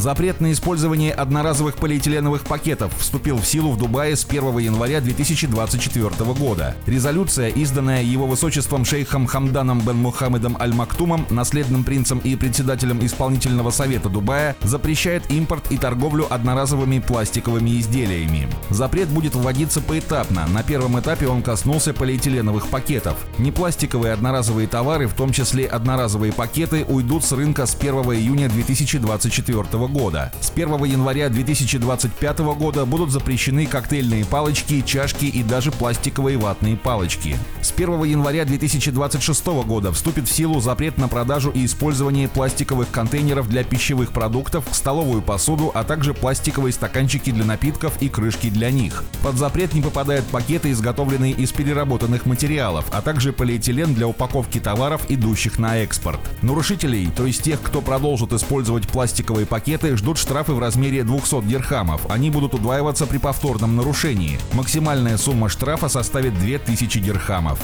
Запрет на использование одноразовых полиэтиленовых пакетов вступил в силу в Дубае с 1 января 2024 года. Резолюция, изданная его высочеством шейхом Хамданом бен Мухаммедом Аль-Мактумом, наследным принцем и председателем исполнительного совета Дубая, запрещает импорт и торговлю одноразовыми пластиковыми изделиями. Запрет будет вводиться поэтапно. На первом этапе он коснулся полиэтиленовых пакетов. Непластиковые одноразовые товары, в том числе одноразовые пакеты, уйдут с рынка с 1 июня 2024 года года. С 1 января 2025 года будут запрещены коктейльные палочки, чашки и даже пластиковые ватные палочки. С 1 января 2026 года вступит в силу запрет на продажу и использование пластиковых контейнеров для пищевых продуктов, столовую посуду, а также пластиковые стаканчики для напитков и крышки для них. Под запрет не попадают пакеты, изготовленные из переработанных материалов, а также полиэтилен для упаковки товаров, идущих на экспорт. Нарушителей, то есть тех, кто продолжит использовать пластиковые пакеты, пакеты ждут штрафы в размере 200 дирхамов. Они будут удваиваться при повторном нарушении. Максимальная сумма штрафа составит 2000 дирхамов.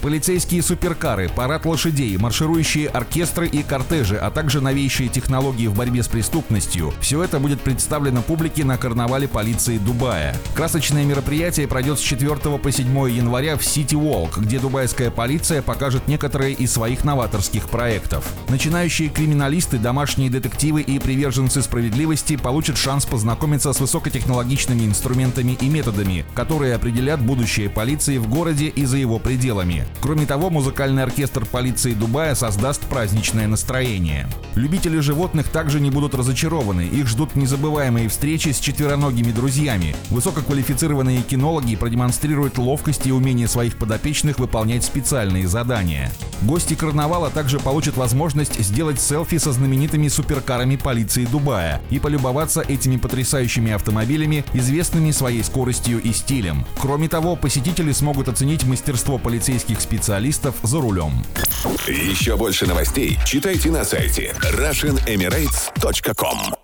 Полицейские суперкары, парад лошадей, марширующие оркестры и кортежи, а также новейшие технологии в борьбе с преступностью – все это будет представлено публике на карнавале полиции Дубая. Красочное мероприятие пройдет с 4 по 7 января в Сити Walk, где дубайская полиция покажет некоторые из своих новаторских проектов. Начинающие криминалисты, домашние детективы и приверженцы справедливости получат шанс познакомиться с высокотехнологичными инструментами и методами, которые определят будущее полиции в городе и за его пределами. Кроме того, музыкальный оркестр полиции Дубая создаст праздничное настроение. Любители животных также не будут разочарованы. Их ждут незабываемые встречи с четвероногими друзьями. Высококвалифицированные кинологи продемонстрируют ловкость и умение своих подопечных выполнять специальные задания. Гости карнавала также получат возможность сделать селфи со знаменитыми суперкарами полиции полиции Дубая и полюбоваться этими потрясающими автомобилями, известными своей скоростью и стилем. Кроме того, посетители смогут оценить мастерство полицейских специалистов за рулем. Еще больше новостей читайте на сайте RussianEmirates.com